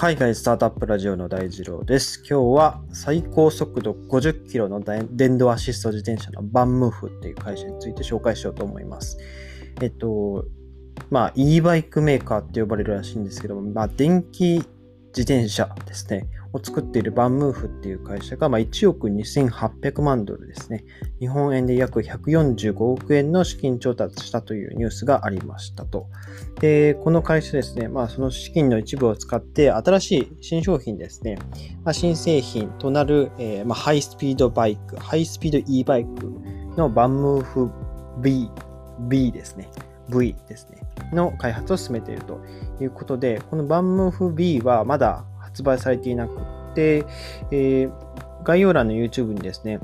海外スタートアップラジオの大二郎です。今日は最高速度50キロの電動アシスト自転車のバンムーフっていう会社について紹介しようと思います。えっと、まあ e バイクメーカーって呼ばれるらしいんですけども、まあ電気自転車ですね。を作っているバンムーフっていう会社が、まあ、1億2800万ドルですね。日本円で約145億円の資金調達したというニュースがありましたと。で、この会社ですね、まあ、その資金の一部を使って新しい新商品ですね、まあ、新製品となる、えー、まあ、ハイスピードバイク、ハイスピード e バイクのバンムーフ B、B ですね。V ですね。の開発を進めているということで、このバンムーフ B はまだ発売されていなくて、えー、概要欄の YouTube にですね、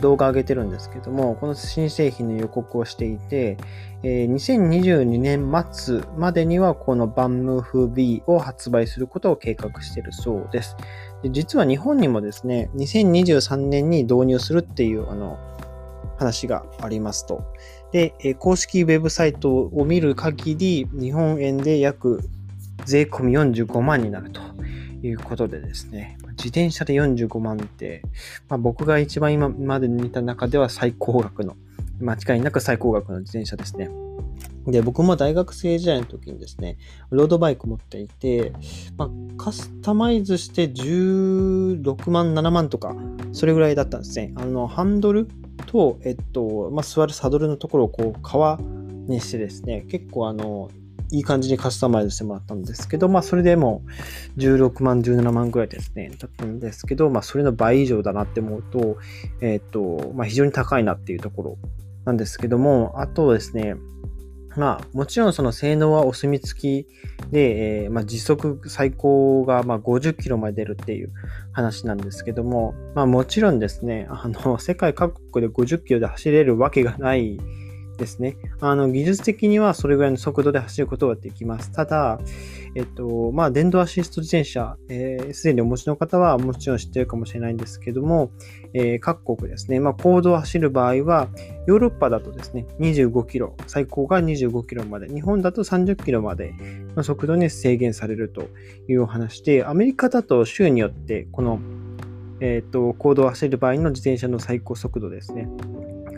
動画上げてるんですけども、この新製品の予告をしていて、えー、2022年末までにはこのバンムーフ B を発売することを計画しているそうです。で実は日本にもですね、2023年に導入するっていうあの話がありますと。で、公式ウェブサイトを見る限り、日本円で約税込み45万になると。いうことでですね、自転車で45万って、まあ、僕が一番今まで見た中では最高額の、間違いなく最高額の自転車ですね。で、僕も大学生時代の時にですね、ロードバイク持っていて、まあ、カスタマイズして16万、7万とか、それぐらいだったんですね。あの、ハンドルと、えっと、まあ、座るサドルのところをこう、革にしてですね、結構あの、いい感じにカスタマイズしてもらったんですけど、まあ、それでも16万、17万ぐらいですね、だったんですけど、まあ、それの倍以上だなって思うと、えっ、と、まあ、非常に高いなっていうところなんですけども、あとですね、まあ、もちろんその性能はお墨付きで、えー、まあ、時速最高がま50キロまで出るっていう話なんですけども、まあ、もちろんですね、あの、世界各国で50キロで走れるわけがないですね。あの、技術的にはそれぐらいの速度で走ることができます。ただ、えっと、まあ、電動アシスト自転車、す、えー、で、にお持ちの方はもちろん知ってるかもしれないんですけども、えー、各国ですね、まあ、公道を走る場合は、ヨーロッパだとですね、25キロ、最高が25キロまで、日本だと30キロまでの速度に制限されるというお話で、アメリカだと州によって、この、えっ、と、公道を走る場合の自転車の最高速度ですね、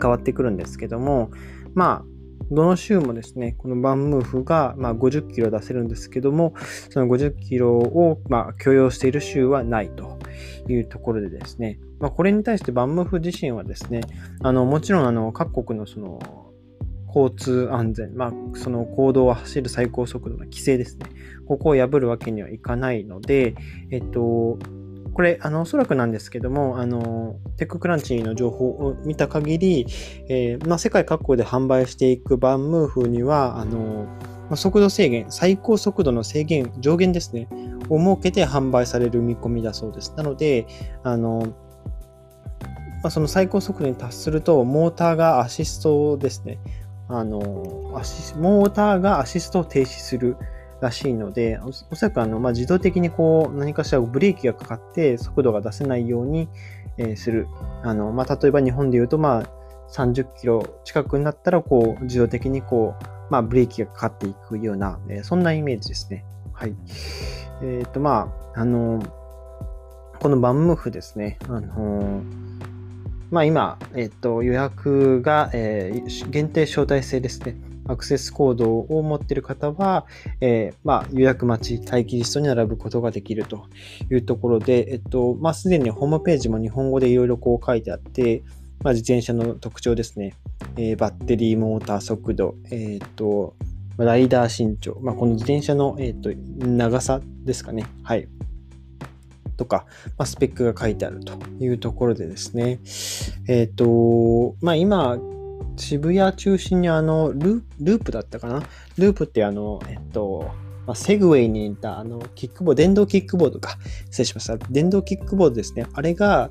変わってくるんですけども、まあ、どの州もですね、このバンムーフが、ま、50キロ出せるんですけども、その50キロを、ま、許容している州はないというところでですね、まあ、これに対してバンムーフ自身はですね、あの、もちろん、あの、各国のその、交通安全、まあ、その行動を走る最高速度の規制ですね。ここを破るわけにはいかないので、えっと、これ、あの、おそらくなんですけども、あの、テッククランチの情報を見た限り、えー、まあ、世界各国で販売していくバンムーフには、あの、まあ、速度制限、最高速度の制限、上限ですね、を設けて販売される見込みだそうです。なので、あの、まあ、その最高速度に達すると、モーターがアシストですね。あの、モーターがアシストを停止するらしいので、おそらくあの、まあ、自動的にこう何かしらブレーキがかかって速度が出せないように、え、する。あの、まあ、例えば日本で言うと、まあ、30キロ近くになったら、こう、自動的にこう、まあ、ブレーキがかかっていくような、え、そんなイメージですね。はい。えっ、ー、と、まあ、あの、このバンムーフですね。あのまあ今、えっ、と、予約が、えー、限定招待制ですね。アクセスコードを持っている方は、えー、まあ、予約待ち、待機リストに並ぶことができるというところで、えっと、まあ、すでにホームページも日本語でいろいろこう書いてあって、まあ、自転車の特徴ですね。えー、バッテリー、モーター、速度、えっ、と、ライダー身長、まあ、この自転車の、えーと、長さですかね。はい。とか、まあ、スペックが書いてあるというところでですね。えっ、ー、と、まあ、今、渋谷中心にあのル、ループだったかな？ループってあの、えっと、まあ、セグウェイに似たあのキックボード、電動キックボードか。失礼しました。電動キックボードですね。あれが、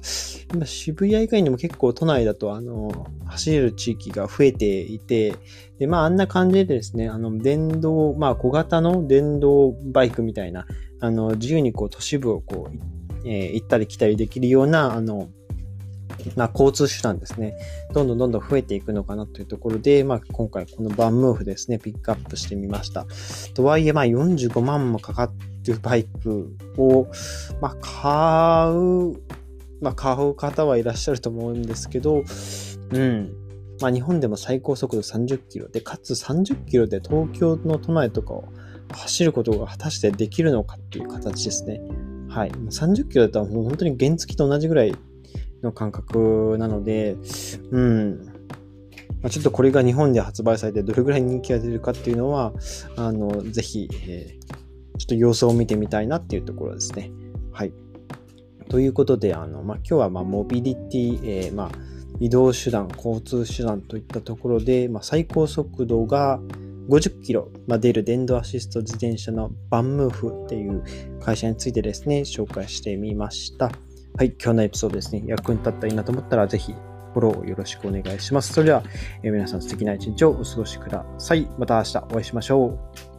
今渋谷以外にも結構都内だとあの走れる地域が増えていて、で、まああんな感じでですね、あの電動、まあ小型の電動バイクみたいな、あの自由にこう都市部をこう、えー、行ったり来たりできるような、あの、まあ、交通手段ですね、どんどんどんどん増えていくのかなというところで、まあ、今回このバンムーフですね、ピックアップしてみました。とはいえ、まあ、45万もかかってるバイクを、まあ、買う、まあ、買う方はいらっしゃると思うんですけど、うん。まあ、日本でも最高速度30キロで、かつ30キロで東京の都内とかを走ることが果たしてできるのかっていう形ですね。はい。30キロだったらもう本当に原付と同じぐらいの感覚なので、うん。ま、ちょっとこれが日本で発売されてどれぐらい人気が出るかっていうのは、あの、ぜひ、えー、ちょっと様子を見てみたいなっていうところですね。はい。ということで、あの、ま、今日は、まモビリティ、えー、ま、移動手段、交通手段といったところで、ま、最高速度が50キロ、ま、出る電動アシスト自転車のバンムーフっていう会社についてですね、紹介してみました。はい、今日のエピソードですね、役に立ったらいいなと思ったら、ぜひフォローよろしくお願いします。それでは、え、皆さん素敵な一日をお過ごしください。また明日お会いしましょう。